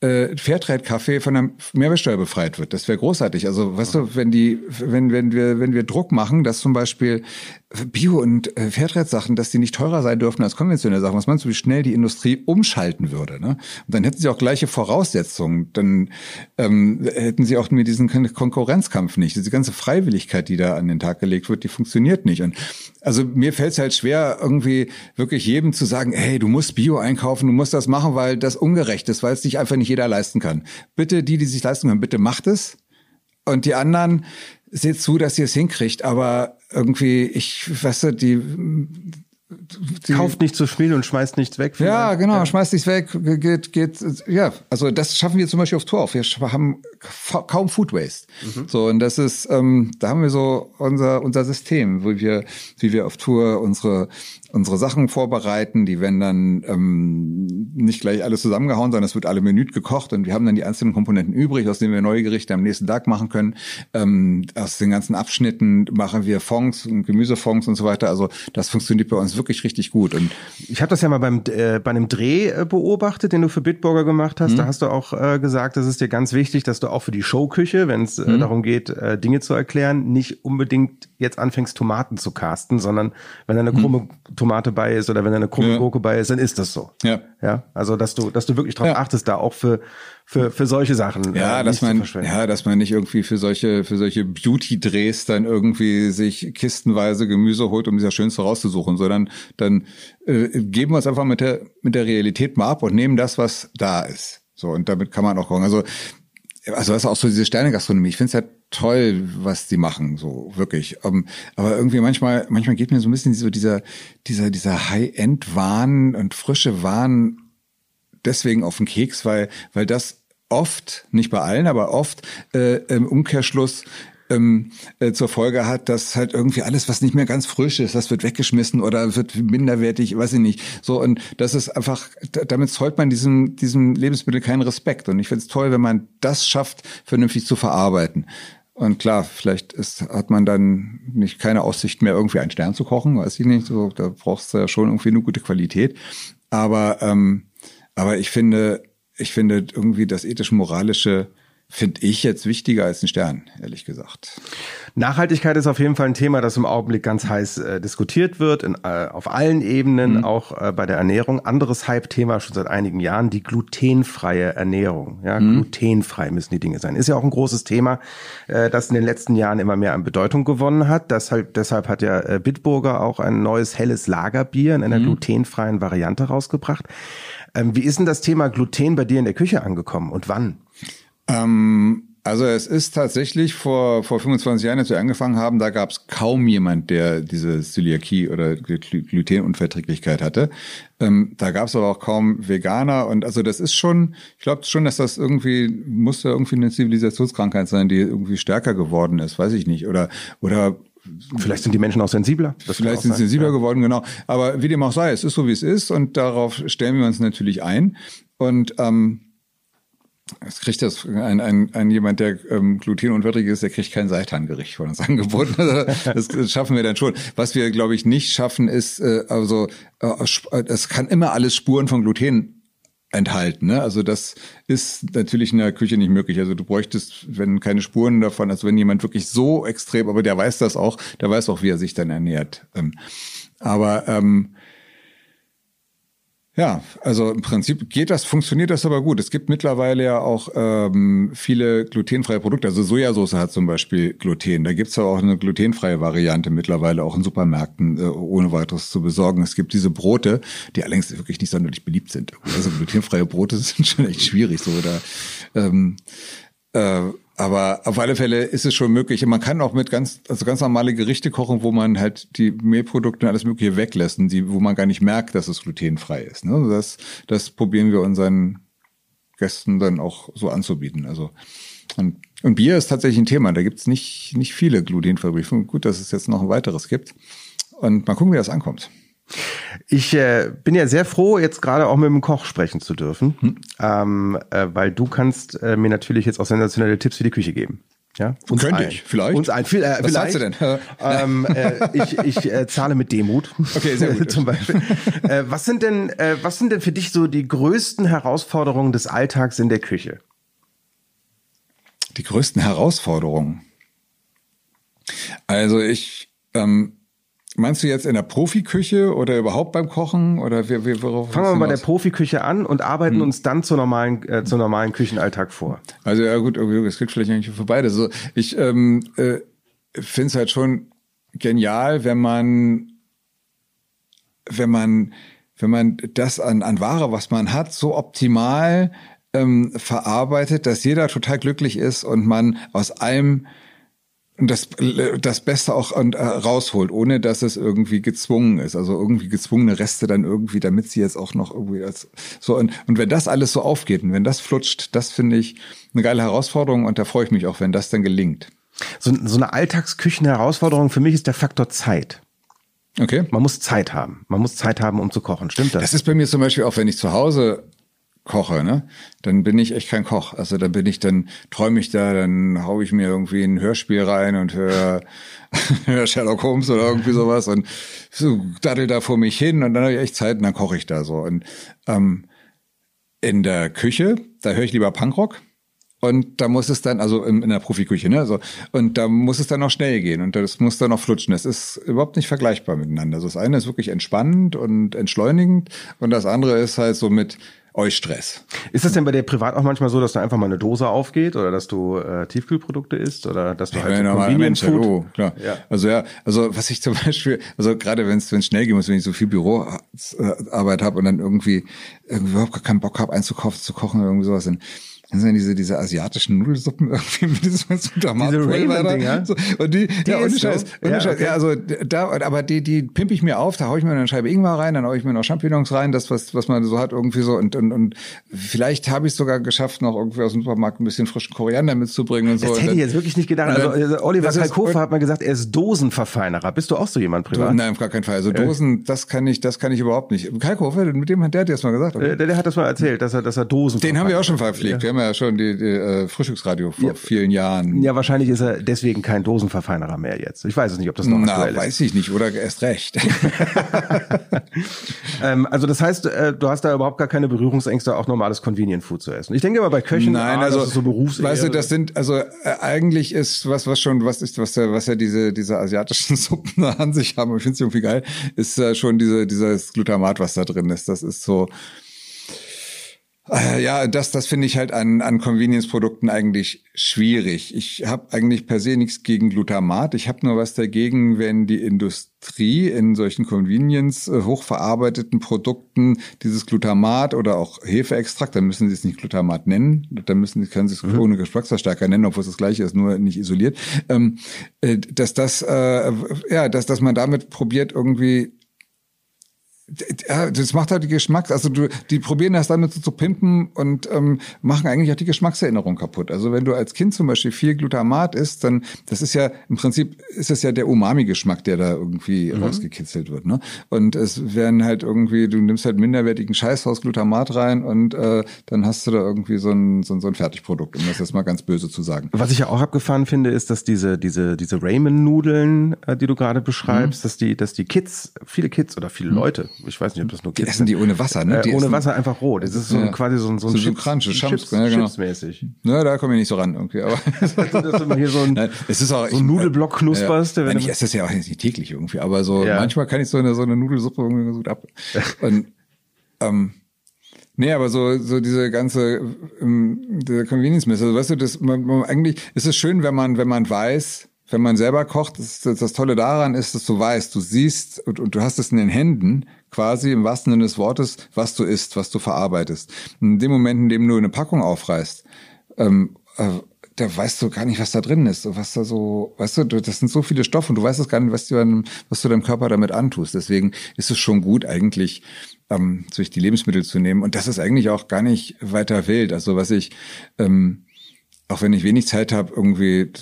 S2: äh, Fairtrade-Kaffee von der Mehrwertsteuer befreit wird. Das wäre großartig. Also, weißt du, wenn die, wenn, wenn wir, wenn wir Druck machen, dass zum Beispiel Bio- und äh, Fairtrade-Sachen, dass die nicht teurer sein dürfen als konventionelle Sachen, was meinst du, wie schnell die Industrie umschalten würde? Ne? Und dann hätten sie auch gleiche Voraussetzungen. Dann ähm, hätten sie auch mit diesem Konkurrenzkampf nicht. Diese ganze Freiwilligkeit, die da an den Tag gelegt wird, die funktioniert nicht. Und also mir fällt es halt schwer, irgendwie wirklich jedem zu sagen, hey, du musst Bio einkaufen, du musst das machen, weil das ungerecht ist, weil es dich einfach nicht jeder leisten kann. Bitte, die, die sich leisten können, bitte macht es. Und die anderen, seht zu, dass ihr es hinkriegt. Aber irgendwie, ich, weißt du, die,
S1: die kauft nicht zu viel und schmeißt nichts weg.
S2: Ja, genau, ja. schmeißt nichts weg, geht, geht, ja, also das schaffen wir zum Beispiel auf Tour auf. Wir haben kaum Food Waste. Mhm. So, und das ist, ähm, da haben wir so unser, unser System, wo wir, wie wir auf Tour unsere, unsere Sachen vorbereiten. Die werden dann ähm, nicht gleich alles zusammengehauen, sondern es wird alle Minute gekocht und wir haben dann die einzelnen Komponenten übrig, aus denen wir neue Gerichte am nächsten Tag machen können. Ähm, aus den ganzen Abschnitten machen wir Fonds und Gemüsefonds und so weiter. Also das funktioniert bei uns wirklich richtig gut. Und
S1: ich habe das ja mal beim äh, bei einem Dreh äh, beobachtet, den du für Bitburger gemacht hast. Mhm. Da hast du auch äh, gesagt, das ist dir ganz wichtig, dass du auch für die Showküche, wenn es äh, mhm. darum geht, äh, Dinge zu erklären, nicht unbedingt jetzt anfängst, Tomaten zu casten, sondern wenn da eine mhm. Tomate bei ist oder wenn da eine krumme ja. Gurke bei ist, dann ist das so.
S2: Ja.
S1: Ja. Also dass du, dass du wirklich drauf ja. achtest, da auch für für, für solche Sachen.
S2: Ja, äh, dass man, ja, dass man nicht irgendwie für solche, für solche Beauty-Drehs dann irgendwie sich kistenweise Gemüse holt, um dieser Schönste rauszusuchen, sondern dann äh, geben wir uns einfach mit der, mit der Realität mal ab und nehmen das, was da ist. So, und damit kann man auch gucken. Also, also das ist auch so diese Sterne-Gastronomie. Ich finde es ja toll, was die machen, so wirklich. Um, ähm, aber irgendwie manchmal, manchmal geht mir so ein bisschen so dieser, dieser, dieser High-End-Wahn und frische Wahn deswegen auf den Keks, weil, weil das oft, nicht bei allen, aber oft äh, im Umkehrschluss ähm, äh, zur Folge hat, dass halt irgendwie alles, was nicht mehr ganz frisch ist, das wird weggeschmissen oder wird minderwertig, weiß ich nicht. So und das ist einfach, damit zollt man diesem diesem Lebensmittel keinen Respekt. Und ich finde es toll, wenn man das schafft, vernünftig zu verarbeiten. Und klar, vielleicht ist, hat man dann nicht keine Aussicht mehr, irgendwie einen Stern zu kochen, weiß ich nicht. So, da brauchst du ja schon irgendwie eine gute Qualität. Aber ähm, aber ich finde, ich finde irgendwie das ethisch-moralische finde ich jetzt wichtiger als ein Stern, ehrlich gesagt.
S1: Nachhaltigkeit ist auf jeden Fall ein Thema, das im Augenblick ganz heiß äh, diskutiert wird, in, äh, auf allen Ebenen, mhm. auch äh, bei der Ernährung. Anderes Hype-Thema schon seit einigen Jahren, die glutenfreie Ernährung. Ja, mhm. glutenfrei müssen die Dinge sein. Ist ja auch ein großes Thema, äh, das in den letzten Jahren immer mehr an Bedeutung gewonnen hat. Deshalb, deshalb hat ja äh, Bitburger auch ein neues helles Lagerbier in einer mhm. glutenfreien Variante rausgebracht. Ähm, wie ist denn das Thema Gluten bei dir in der Küche angekommen und wann?
S2: Ähm, also es ist tatsächlich vor, vor 25 Jahren, als wir angefangen haben, da gab es kaum jemand, der diese Zöliakie oder Glutenunverträglichkeit hatte. Ähm, da gab es aber auch kaum Veganer und also das ist schon, ich glaube schon, dass das irgendwie, muss ja irgendwie eine Zivilisationskrankheit sein, die irgendwie stärker geworden ist, weiß ich nicht. Oder, oder
S1: Vielleicht sind die Menschen auch sensibler.
S2: Das Vielleicht sind sie sensibler ja. geworden, genau. Aber wie dem auch sei, es ist so, wie es ist und darauf stellen wir uns natürlich ein. Und ähm, es kriegt das ein, ein, ein jemand, der ähm, glutenunwürdig ist, der kriegt kein Seitangericht von uns angeboten. das, das schaffen wir dann schon. Was wir, glaube ich, nicht schaffen, ist äh, also äh, es kann immer alles Spuren von Gluten enthalten. Ne? Also das ist natürlich in der Küche nicht möglich. Also du bräuchtest, wenn keine Spuren davon, also wenn jemand wirklich so extrem, aber der weiß das auch, der weiß auch, wie er sich dann ernährt. Ähm, aber ähm, ja, also im Prinzip geht das, funktioniert das aber gut. Es gibt mittlerweile ja auch ähm, viele glutenfreie Produkte. Also Sojasauce hat zum Beispiel Gluten. Da gibt's ja auch eine glutenfreie Variante mittlerweile auch in Supermärkten äh, ohne weiteres zu besorgen. Es gibt diese Brote, die allerdings wirklich nicht sonderlich beliebt sind. Also glutenfreie Brote sind schon echt schwierig so. Oder, ähm, äh, aber auf alle Fälle ist es schon möglich. Man kann auch mit ganz, also ganz normale Gerichte kochen, wo man halt die Mehlprodukte und alles Mögliche weglässt, die, wo man gar nicht merkt, dass es glutenfrei ist. Ne? Also das, das probieren wir unseren Gästen dann auch so anzubieten. Also und, und Bier ist tatsächlich ein Thema. Da gibt's nicht, nicht viele glutenfreie. Gut, dass es jetzt noch ein weiteres gibt. Und mal gucken, wie das ankommt.
S1: Ich äh, bin ja sehr froh, jetzt gerade auch mit dem Koch sprechen zu dürfen, hm. ähm, äh, weil du kannst äh, mir natürlich jetzt auch sensationelle Tipps für die Küche geben. Ja,
S2: uns Könnte ein. ich, vielleicht.
S1: Uns ein, viel,
S2: äh, Was
S1: vielleicht.
S2: du denn?
S1: ähm, äh, ich ich äh, zahle mit Demut.
S2: Okay, sehr gut.
S1: Zum Beispiel. äh, was sind denn, äh, was sind denn für dich so die größten Herausforderungen des Alltags in der Küche?
S2: Die größten Herausforderungen. Also ich ähm, Meinst du jetzt in der Profiküche oder überhaupt beim Kochen oder wie, wie,
S1: worauf Fangen wir mal bei der Profiküche an und arbeiten hm. uns dann zur normalen, äh, zum normalen Küchenalltag vor.
S2: Also ja gut, es gilt vielleicht eigentlich für beide. So, ich ähm, äh, finde es halt schon genial, wenn man, wenn man, wenn man das an, an Ware, was man hat, so optimal ähm, verarbeitet, dass jeder total glücklich ist und man aus allem das, das Beste auch äh, rausholt, ohne dass es irgendwie gezwungen ist. Also irgendwie gezwungene Reste dann irgendwie, damit sie jetzt auch noch irgendwie als, so und, und wenn das alles so aufgeht und wenn das flutscht, das finde ich eine geile Herausforderung und da freue ich mich auch, wenn das dann gelingt.
S1: So, so eine Alltagsküchenherausforderung für mich ist der Faktor Zeit.
S2: Okay.
S1: Man muss Zeit haben. Man muss Zeit haben, um zu kochen. Stimmt das?
S2: Das ist bei mir zum Beispiel auch, wenn ich zu Hause koche, ne, dann bin ich echt kein Koch. Also dann bin ich, dann träume ich da, dann hau ich mir irgendwie ein Hörspiel rein und höre hör Sherlock Holmes oder irgendwie sowas und so daddel da vor mich hin und dann habe ich echt Zeit und dann koche ich da so. Und ähm, in der Küche, da höre ich lieber Punkrock. Und da muss es dann, also in, in der Profiküche, ne? So, und da muss es dann auch schnell gehen und das muss dann auch flutschen. Das ist überhaupt nicht vergleichbar miteinander. Also das eine ist wirklich entspannend und entschleunigend und das andere ist halt so mit euch Stress.
S1: Ist das denn bei dir privat auch manchmal so, dass da einfach mal eine Dose aufgeht oder dass du äh, Tiefkühlprodukte isst oder dass du
S2: ja,
S1: halt so
S2: normaler Mensch,
S1: Food?
S2: hallo, klar.
S1: Ja.
S2: Also ja, also was ich zum Beispiel, also gerade wenn es schnell gehen muss, wenn ich so viel Büroarbeit habe und dann irgendwie, irgendwie überhaupt gar keinen Bock habe einzukaufen, zu kochen oder irgendwie sowas, dann das sind diese, diese asiatischen Nudelsuppen irgendwie mit diesem
S1: Diese Ramen-Dinger?
S2: so, Und die,
S1: Die
S2: ja, ohne
S1: du?
S2: Scheiß, ohne
S1: Ja,
S2: Scheiß.
S1: okay.
S2: Ja, also da, aber die, die pimpe ich mir auf, da hau ich mir eine Scheibe Ingwer rein, dann hau ich mir noch Champignons rein, das, was, was man so hat, irgendwie so. Und, und, und vielleicht habe ich es sogar geschafft, noch irgendwie aus dem Supermarkt ein bisschen frischen Koriander mitzubringen und so.
S1: Das hätte ich jetzt wirklich nicht gedacht. Also äh, Oliver
S2: das
S1: Kalkofer hat mal gesagt, er ist Dosenverfeinerer. Bist du auch so jemand privat?
S2: Nein, auf gar keinen Fall. Also Dosen, das kann ich, das kann ich überhaupt nicht. Kalkofer, mit dem hat der hat dir das mal gesagt.
S1: Äh, Der, der hat das mal erzählt, dass er, dass er Dosen.
S2: Den haben wir auch schon verpflegt. Wir haben ja schon die, die äh, Frühstücksradio vor vielen Jahren.
S1: Ja, wahrscheinlich ist er deswegen kein Dosenverfeinerer mehr jetzt. Ich weiß es nicht, ob das noch
S2: Na,
S1: aktuell ist.
S2: weiß ich nicht, oder erst recht.
S1: Ähm, also das heißt, äh, du hast da überhaupt gar keine Berührungsängste, auch normales Convenient Food zu essen. Ich denke aber bei Köchen,
S2: Nein,
S1: ah,
S2: also
S1: das ist so Berufs
S2: weißt du, das sind also äh, eigentlich ist was was schon was ist was ja was ja diese diese asiatischen Suppen an sich haben. Ich finde es irgendwie geil. Ist äh, schon diese dieses Glutamat, was da drin ist. Das ist so äh, ja, das, das finde ich halt an, an Convenience-Produkten eigentlich schwierig. Ich habe eigentlich per se nichts gegen Glutamat. Ich habe nur was dagegen, wenn die Industrie in solchen Convenience äh, hochverarbeiteten Produkten dieses Glutamat oder auch Hefeextrakt, dann müssen sie es nicht Glutamat nennen, dann müssen sie können sie es ohne Geschmacksverstärker nennen, obwohl es das gleiche ist, nur nicht isoliert. Ähm, äh, dass das äh, ja, dass dass man damit probiert irgendwie das macht halt die Geschmacks, also du, die probieren das damit so zu pimpen und ähm, machen eigentlich auch die Geschmackserinnerung kaputt. Also wenn du als Kind zum Beispiel viel Glutamat isst, dann das ist ja im Prinzip ist es ja der Umami-Geschmack, der da irgendwie rausgekitzelt wird. Ne? Und es werden halt irgendwie, du nimmst halt minderwertigen Scheiß aus Glutamat rein und äh, dann hast du da irgendwie so ein, so ein, so ein Fertigprodukt, um das jetzt mal ganz böse zu sagen.
S1: Was ich ja auch abgefahren finde, ist, dass diese diese diese Ramen-Nudeln, äh, die du gerade beschreibst, dass die dass die Kids, viele Kids oder viele Leute, ich weiß nicht, ob das nur
S2: Die
S1: Kids
S2: essen die ohne Wasser, ne?
S1: äh,
S2: Die
S1: ohne
S2: essen-
S1: Wasser einfach roh. Das ist so
S2: Ja.
S1: quasi so ein so ein
S2: So- so
S1: Chips,
S2: Crunch, so Chumps,
S1: Chips,
S2: ja, genau.
S1: Chips-mäßig.
S2: Ne, da komme ich nicht so ran irgendwie, aber
S1: du mal hier so ein,
S2: Nein, es ist auch
S1: so ein Nudelblock knusperst.
S2: Ja,
S1: wenn
S2: Nein, ich esse das ja auch nicht täglich irgendwie, aber so
S1: Ja.
S2: manchmal kann ich so eine so eine Nudelsuppe irgendwie ganz gut ab. Und ähm, Nee, aber so, so diese ganze ähm, der Convenience Mess, also weißt du, das man, man, eigentlich ist es schön, wenn man, wenn man weiß, wenn man selber kocht, das, das, das Tolle daran ist, dass du weißt, du siehst und, und du hast es in den Händen, quasi im wahrsten Sinne des Wortes, was du isst, was du verarbeitest. In dem Moment, in dem du eine Packung aufreißt, ähm, äh, da weißt du gar nicht, was da drin ist, was da so, weißt du, das sind so viele Stoffe und du weißt es gar nicht, was du, deinem- was du deinem Körper damit antust. Deswegen ist es schon gut, eigentlich ähm, durch die Lebensmittel zu nehmen. Und das ist eigentlich auch gar nicht weiter wild. Also was ich, ähm, auch wenn ich wenig Zeit habe, irgendwie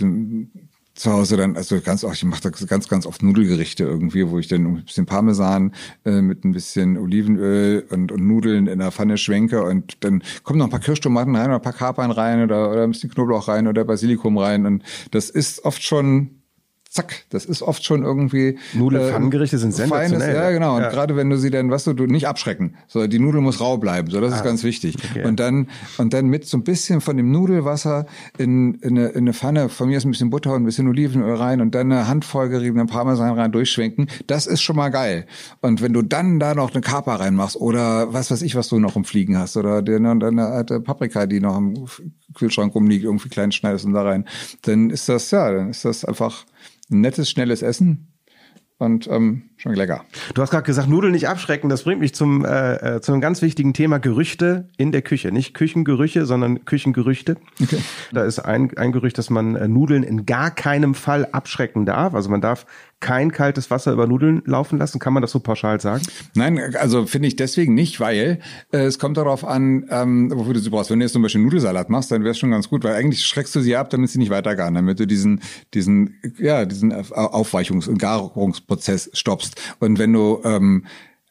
S2: zu Hause dann, also ganz auch, ich mache da ganz, ganz oft Nudelgerichte irgendwie, wo ich dann ein bisschen Parmesan äh, mit ein bisschen Olivenöl und, und Nudeln in der Pfanne schwenke und dann kommen noch ein paar Kirschtomaten rein oder ein paar Kapern rein oder, oder ein bisschen Knoblauch rein oder Basilikum rein und das ist oft schon zack, das ist oft schon irgendwie
S1: Nudelpfannengerichte sind
S2: feines,
S1: sensationell.
S2: ja genau und
S1: Ja.
S2: gerade wenn du sie dann, was du, du nicht abschrecken, so die Nudel muss rau bleiben, so das ist ganz wichtig
S1: Ah, okay.
S2: und dann und dann mit so ein bisschen von dem Nudelwasser in, in, eine, in eine Pfanne, von mir ist ein bisschen Butter und ein bisschen Olivenöl rein und dann eine Handvoll geriebenen Parmesan rein durchschwenken, das ist schon mal geil. Und wenn du dann da noch eine Kapa reinmachst oder was weiß ich, was du noch im Fliegen hast oder dir noch eine alte Paprika, die noch im Kühlschrank rumliegt, irgendwie klein schneidest und da rein, dann ist das ja, dann ist das einfach nettes, schnelles Essen. Und ähm, schon lecker.
S1: Du hast gerade gesagt, Nudeln nicht abschrecken. Das bringt mich zum, äh, äh, zu einem ganz wichtigen Thema Gerüchte in der Küche. Nicht Küchengerüche, sondern Küchengerüchte. Okay. Da ist ein, ein Gerücht, dass man äh, Nudeln in gar keinem Fall abschrecken darf. Also man darf kein kaltes Wasser über Nudeln laufen lassen. Kann man das so pauschal sagen?
S2: Nein, also finde ich deswegen nicht, weil äh, es kommt darauf an, ähm, wofür du sie brauchst. Wenn du jetzt zum Beispiel Nudelsalat machst, dann wäre es schon ganz gut, weil eigentlich schreckst du sie ab, damit sie nicht weitergaren, damit du diesen, diesen, ja, diesen Aufweichungs- und Garungsprozess stoppst. Und wenn du ähm,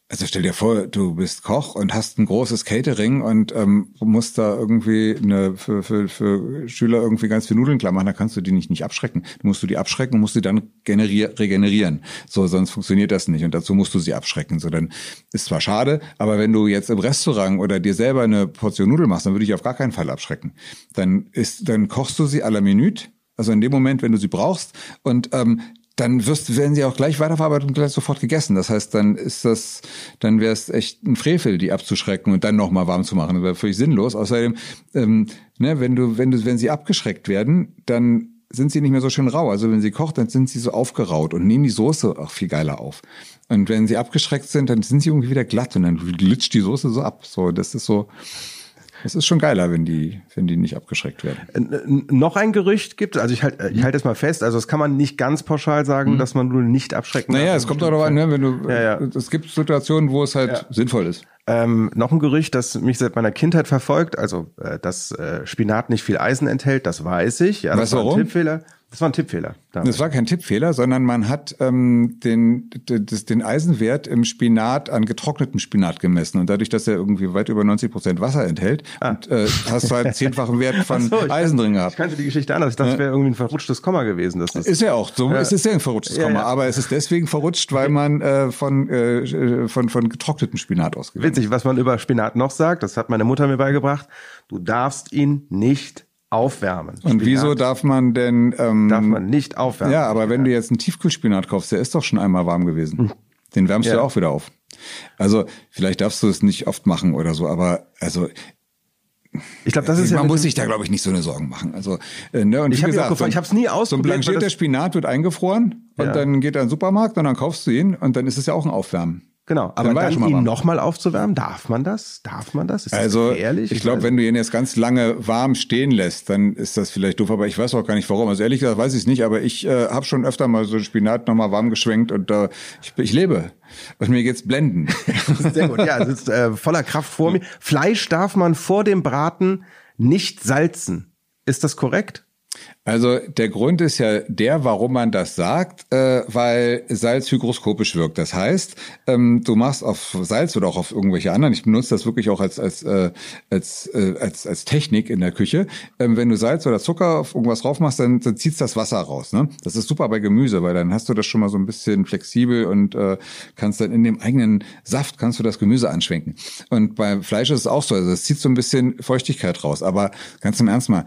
S2: also stell dir vor, du bist Koch und hast ein großes Catering und ähm, musst da irgendwie eine, für, für, für Schüler irgendwie ganz viel Nudeln klar machen, dann kannst du die nicht, nicht abschrecken. Du musst du die abschrecken und musst sie dann generier regenerieren. So, sonst funktioniert das nicht und dazu musst du sie abschrecken. So, dann ist zwar schade, aber wenn du jetzt im Restaurant oder dir selber eine Portion Nudeln machst, dann würde ich auf gar keinen Fall abschrecken. Dann ist, dann kochst du sie à la Minute also in dem Moment, wenn du sie brauchst. Und ähm, dann wirst, werden sie auch gleich weiterverarbeitet und gleich sofort gegessen. Das heißt, dann ist das, dann wäre es echt ein Frevel, die abzuschrecken und dann nochmal warm zu machen. Das wäre völlig sinnlos. Außerdem, ähm, ne, wenn du, wenn du, wenn sie abgeschreckt werden, dann sind sie nicht mehr so schön rau. Also wenn sie kocht, dann sind sie so aufgeraut und nehmen die Soße auch viel geiler auf. Und wenn sie abgeschreckt sind, dann sind sie irgendwie wieder glatt und dann glitscht die Soße so ab. So, das ist so, es ist schon geiler, wenn die, wenn die nicht abgeschreckt werden.
S1: Noch ein Gerücht gibt, also ich halte ich halte es mal fest, also das kann man nicht ganz pauschal sagen, mhm. dass man nur nicht abschrecken
S2: Naja, es kommt darauf an, ne, wenn du, ja, ja. es gibt Situationen, wo es halt ja. sinnvoll ist.
S1: Ähm, noch ein Gerücht, das mich seit meiner Kindheit verfolgt, also äh, dass äh, Spinat nicht viel Eisen enthält, das weiß ich.
S2: Ja, das weißt war ein Tippfehler.
S1: Das war ein Tippfehler.
S2: Damals. Das war kein Tippfehler, sondern man hat ähm, den, den Eisenwert im Spinat an getrocknetem Spinat gemessen. Und dadurch, dass er irgendwie weit über 90 Prozent Wasser enthält, ah. und, äh, hast du halt einen zehnfachen Wert von so, Eisen drin gehabt.
S1: Ich kannte die Geschichte anders. Ich dachte, es wäre irgendwie ein verrutschtes Komma gewesen.
S2: Das ist ja auch. So ja. es ist ja ein verrutschtes Komma. Ja, ja. Aber es ist deswegen verrutscht, weil man äh, von, äh, von, von getrocknetem Spinat ausgeht.
S1: Witzig, was man über Spinat noch sagt, das hat meine Mutter mir beigebracht. Du darfst ihn nicht aufwärmen.
S2: Und Spinat wieso darf man denn?
S1: Ähm, darf man nicht aufwärmen.
S2: Ja, aber wenn du jetzt einen Tiefkühlspinat kaufst, der ist doch schon einmal warm gewesen. Hm. Den wärmst ja. du auch wieder auf. Also vielleicht darfst du es nicht oft machen oder so, aber also
S1: ich glaube, das ist
S2: man ja muss sich da glaube ich nicht so eine Sorgen machen. Also äh, ne, und
S1: ich habe so, ich habe es nie ausprobiert.
S2: So ein blanchierter Spinat wird eingefroren und ja. dann geht er in den Supermarkt und dann kaufst du ihn und dann ist es ja auch ein Aufwärmen.
S1: Genau, aber dann, dann ihn nochmal aufzuwärmen, darf man das? Darf man das?
S2: Ist also, das ehrlich? Ich glaube, wenn du ihn jetzt ganz lange warm stehen lässt, dann ist das vielleicht doof, aber ich weiß auch gar nicht warum. Also ehrlich gesagt weiß ich es nicht, aber ich äh, habe schon öfter mal so Spinat nochmal warm geschwenkt und äh, ich, ich lebe. Und mir geht's blenden.
S1: Sehr gut, ja, sitzt äh, voller Kraft vor mir. Fleisch darf man vor dem Braten nicht salzen. Ist das korrekt?
S2: Also der Grund ist ja der, warum man das sagt, äh, weil Salz hygroskopisch wirkt. Das heißt, ähm, du machst auf Salz oder auch auf irgendwelche anderen, ich benutze das wirklich auch als als äh, als, äh, als, als Technik in der Küche. Ähm, wenn du Salz oder Zucker auf irgendwas drauf machst, dann, dann ziehst das Wasser raus. Ne? Das ist super bei Gemüse, weil dann hast du das schon mal so ein bisschen flexibel und äh, kannst dann in dem eigenen Saft kannst du das Gemüse anschwenken. Und beim Fleisch ist es auch so, also es zieht so ein bisschen Feuchtigkeit raus. Aber ganz im Ernst mal,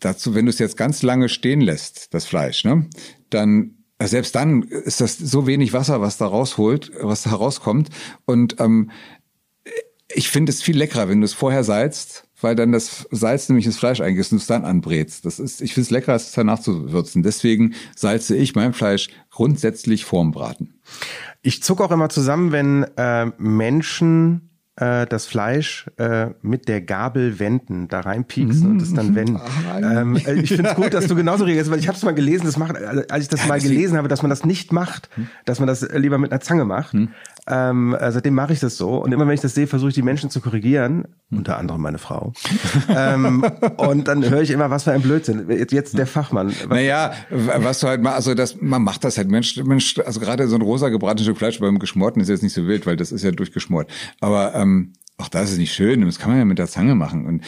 S2: dazu, wenn du es jetzt ganz lange stehen lässt, das Fleisch, ne, dann selbst dann ist das so wenig Wasser, was da rausholt, was da rauskommt. Und ähm, ich finde es viel leckerer, wenn du es vorher salzt, weil dann das Salz nämlich ins Fleisch eingießt und es dann anbrätst. Das ist, ich finde es leckerer, es danach zu würzen. Deswegen salze ich mein Fleisch grundsätzlich vorm Braten.
S1: Ich zucke auch immer zusammen, wenn äh, Menschen äh, das Fleisch äh, mit der Gabel wenden, da reinpieksen mm, und es dann wenden. Ähm, äh, ich finde es gut, dass du genauso reagierst, weil ich habe es mal gelesen, das macht, als ich das mal gelesen habe, dass man das nicht macht, hm. dass man das lieber mit einer Zange macht. Hm. Ähm, äh, seitdem mache ich das so. Und immer wenn ich das sehe, versuche ich die Menschen zu korrigieren, unter anderem meine Frau. ähm, und dann höre ich immer, was für ein Blödsinn. Jetzt, der Fachmann.
S2: Was naja, was du halt mal, also das, man macht das halt, Mensch, Mensch, also gerade so ein rosa gebratenes Stück Fleisch beim Geschmorten ist jetzt nicht so wild, weil das ist ja durchgeschmort. Aber ähm, auch das ist nicht schön, das kann man ja mit der Zange machen. Und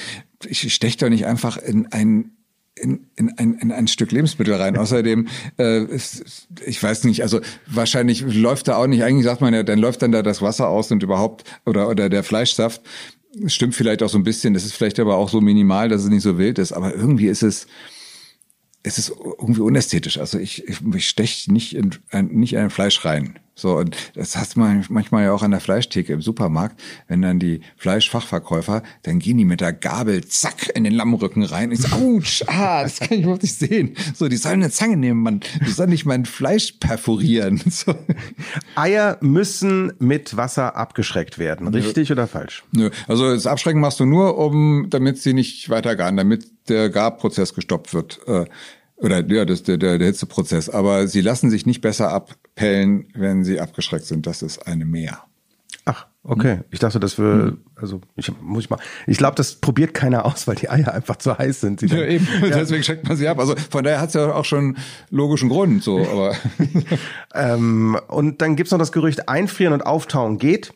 S2: ich steche doch nicht einfach in ein in, in, ein, in ein Stück Lebensmittel rein. Außerdem, äh, ich weiß nicht, also wahrscheinlich läuft da auch nicht, eigentlich sagt man ja, dann läuft dann da das Wasser aus und überhaupt, oder, oder der Fleischsaft. Stimmt vielleicht auch so ein bisschen, das ist vielleicht aber auch so minimal, dass es nicht so wild ist, aber irgendwie ist es, es ist irgendwie unästhetisch. Also ich, ich, ich stech nicht in, nicht in ein Fleisch rein. So, und das hast man manchmal ja auch an der Fleischtheke im Supermarkt, wenn dann die Fleischfachverkäufer, dann gehen die mit der Gabel zack in den Lammrücken rein. Ich so, ouch, ah, das kann ich überhaupt nicht sehen. So, die sollen eine Zange nehmen, man, die sollen nicht mein Fleisch perforieren. So.
S1: Eier müssen mit Wasser abgeschreckt werden, richtig Nö. oder falsch?
S2: Nö, also das Abschrecken machst du nur, um, damit sie nicht weiter garen, damit der Garprozess gestoppt wird. Äh, oder ja, das der, der, der Hitzeprozess. Aber sie lassen sich nicht besser abpellen, wenn sie abgeschreckt sind. Das ist eine Mehr.
S1: Ach, okay. Hm. Ich dachte, dass wir, hm. also ich muss ich mal. Ich glaube, das probiert keiner aus, weil die Eier einfach zu heiß sind.
S2: ja, eben. Ja. Deswegen schreckt man sie ab. Also von daher hat es ja auch schon logischen Grund. So, aber
S1: ähm, und dann gibt's noch das Gerücht: Einfrieren und Auftauen geht.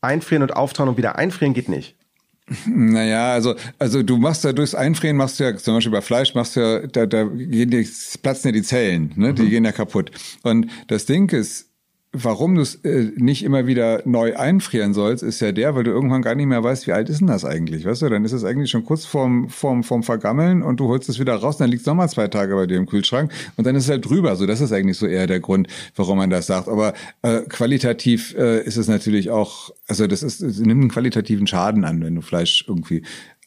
S1: Einfrieren und Auftauen und wieder einfrieren geht nicht.
S2: Naja, also, also du machst ja durchs Einfrieren, machst du ja, zum Beispiel bei Fleisch, machst du ja, da, da gehen die, platzen ja die Zellen, ne? Die mhm. gehen ja kaputt. Und das Ding ist, warum du es äh, nicht immer wieder neu einfrieren sollst, ist ja der, weil du irgendwann gar nicht mehr weißt, wie alt ist denn das eigentlich, weißt du? Dann ist es eigentlich schon kurz vorm, vorm, vorm Vergammeln und du holst es wieder raus, dann liegt es nochmal zwei Tage bei dir im Kühlschrank und dann ist es halt drüber. So, das ist eigentlich so eher der Grund, warum man das sagt. Aber äh, qualitativ äh, ist es natürlich auch, also das ist, es nimmt einen qualitativen Schaden an, wenn du Fleisch irgendwie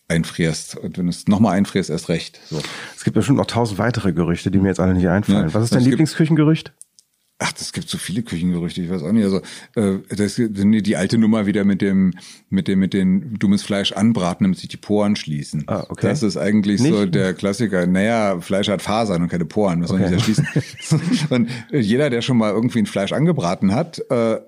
S2: einfrierst. Und wenn du es nochmal einfrierst, erst recht. So.
S1: Es gibt bestimmt noch tausend weitere Gerüchte, die mir jetzt alle nicht einfallen. Ja, Was ist dein Lieblingsküchengerücht?
S2: Ach, das gibt so viele Küchengerüchte, ich weiß auch nicht. Also äh, das sind die alte Nummer wieder mit dem, mit dem, mit den dummes Fleisch anbraten, damit sich die Poren schließen. Ah, okay. Das ist eigentlich nicht? so der Klassiker. Naja, Fleisch hat Fasern und keine Poren, was soll okay. ich da schließen? und jeder, der schon mal irgendwie ein Fleisch angebraten hat, äh,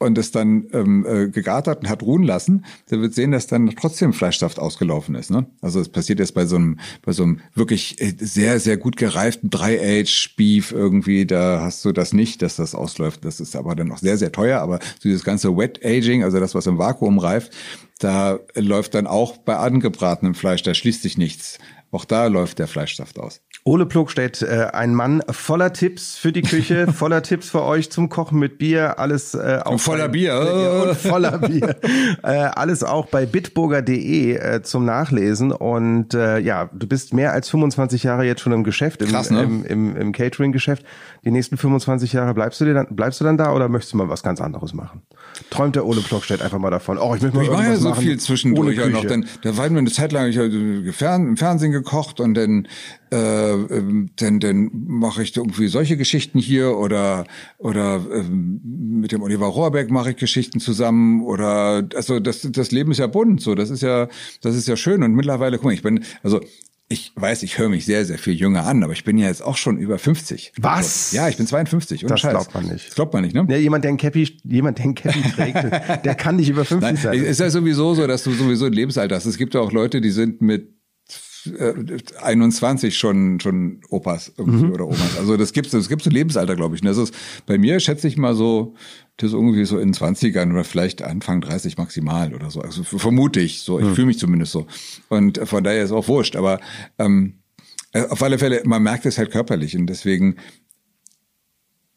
S2: und es dann ähm, äh, gegart und hat ruhen lassen, der wird sehen, dass dann trotzdem Fleischsaft ausgelaufen ist. Ne? Also es passiert jetzt bei so einem, bei so einem wirklich äh, sehr, sehr gut gereiften Dry-Age-Beef irgendwie, da hast du das nicht, dass das ausläuft. Das ist aber dann auch sehr, sehr teuer. Aber dieses ganze Wet-Aging, also das, was im Vakuum reift, da läuft dann auch bei angebratenem Fleisch, da schließt sich nichts. Auch da läuft der Fleischsaft aus.
S1: Ole Plogstedt, äh, ein Mann voller Tipps für die Küche, voller Tipps für euch zum Kochen mit Bier, alles äh,
S2: auch voller bei, Bier
S1: und voller Bier, äh, alles auch bei bitburger.de äh, zum Nachlesen und äh, ja, du bist mehr als 25 Jahre jetzt schon im Geschäft, im, Krass, ne? im, im, im Catering-Geschäft. Die nächsten 25 Jahre bleibst du dir dann bleibst du dann da oder möchtest du mal was ganz anderes machen? Träumt der Ole Plogstedt einfach mal davon? Oh, ich möchte mal
S2: ich
S1: mache
S2: ja so viel zwischendurch auch noch. Dann, da war mir eine Zeit lang ich im Fernsehen gekocht und dann äh, ähm, dann, dann mache ich irgendwie solche Geschichten hier oder oder ähm, mit dem Oliver Rohrbeck mache ich Geschichten zusammen oder also das das Leben ist ja bunt so das ist ja das ist ja schön und mittlerweile guck mal ich bin also ich weiß, ich höre mich sehr, sehr viel jünger an, aber ich bin ja jetzt auch schon über 50.
S1: Was? Also,
S2: ja, ich bin 52.
S1: Das Scheiß. glaubt man nicht.
S2: Das glaubt man nicht, ne?
S1: Ja, jemand, der ein Cappy, jemand, der ein Cappy trägt, der kann nicht über 50 Nein, sein.
S2: Ist ja sowieso so, dass du sowieso ein Lebensalter hast. Es gibt ja auch Leute, die sind mit 21 schon schon Opas irgendwie mhm. oder Omas. Also das gibt's, das gibt's im Lebensalter, glaube ich. Und das ist bei mir schätze ich mal so, das ist irgendwie so in 20ern oder vielleicht Anfang 30 maximal oder so. Also vermute ich so. Ich mhm. fühle mich zumindest so. Und von daher ist auch wurscht. Aber ähm, äh, auf alle Fälle, man merkt es halt körperlich und deswegen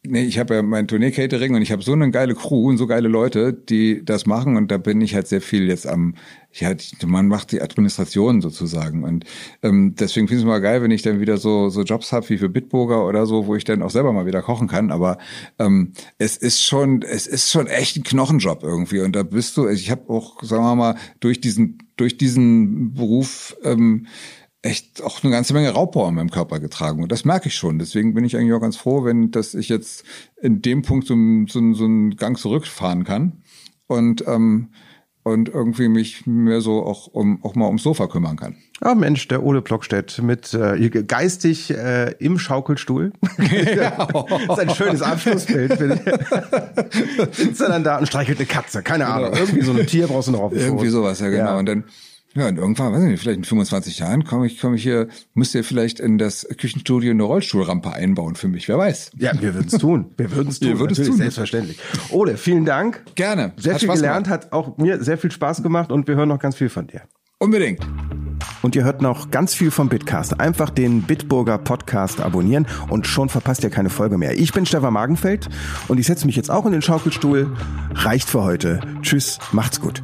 S2: Nee, ich habe ja mein Tournee-Catering und ich habe so eine geile Crew und so geile Leute, die das machen und da bin ich halt sehr viel jetzt am, ja, man macht die Administration sozusagen und ähm, deswegen finde ich es mal geil, wenn ich dann wieder so so Jobs habe wie für Bitburger oder so, wo ich dann auch selber mal wieder kochen kann, aber ähm, es ist schon, es ist schon echt ein Knochenjob irgendwie und da bist du, ich habe auch, sagen wir mal, durch diesen durch diesen Beruf ähm, echt auch eine ganze Menge Raubbau in meinem Körper getragen. Und das merke ich schon. Deswegen bin ich eigentlich auch ganz froh, wenn dass ich jetzt in dem Punkt so, so, so einen Gang zurückfahren kann und, ähm, und irgendwie mich mehr so auch, um, auch mal ums Sofa kümmern kann.
S1: Ah Mensch, der Ole Blockstedt mit äh, geistig äh, im Schaukelstuhl. Ja. das ist ein schönes Abschlussbild. Sitzt er dann da und streichelt eine Katze, keine Ahnung. Genau. Irgendwie so ein Tier brauchst du noch auf
S2: dem Irgendwie sowas, ja genau. Ja. Und dann ja, und irgendwann, weiß ich nicht, vielleicht in 25 Jahren komme ich, komme ich hier, müsst ihr vielleicht in das Küchenstudio eine Rollstuhlrampe einbauen für mich, wer weiß.
S1: Ja, wir würden es tun. Wir würden es tun. Wir würden es tun. Selbstverständlich. Ole, vielen Dank.
S2: Gerne.
S1: Sehr hat viel Spaß gelernt, gemacht. hat auch mir sehr viel Spaß gemacht und wir hören noch ganz viel von dir.
S2: Unbedingt.
S1: Und ihr hört noch ganz viel vom Bitcast. Einfach den Bitburger Podcast abonnieren und schon verpasst ihr keine Folge mehr. Ich bin Stefan Magenfeld und ich setze mich jetzt auch in den Schaukelstuhl. Reicht für heute. Tschüss, macht's gut.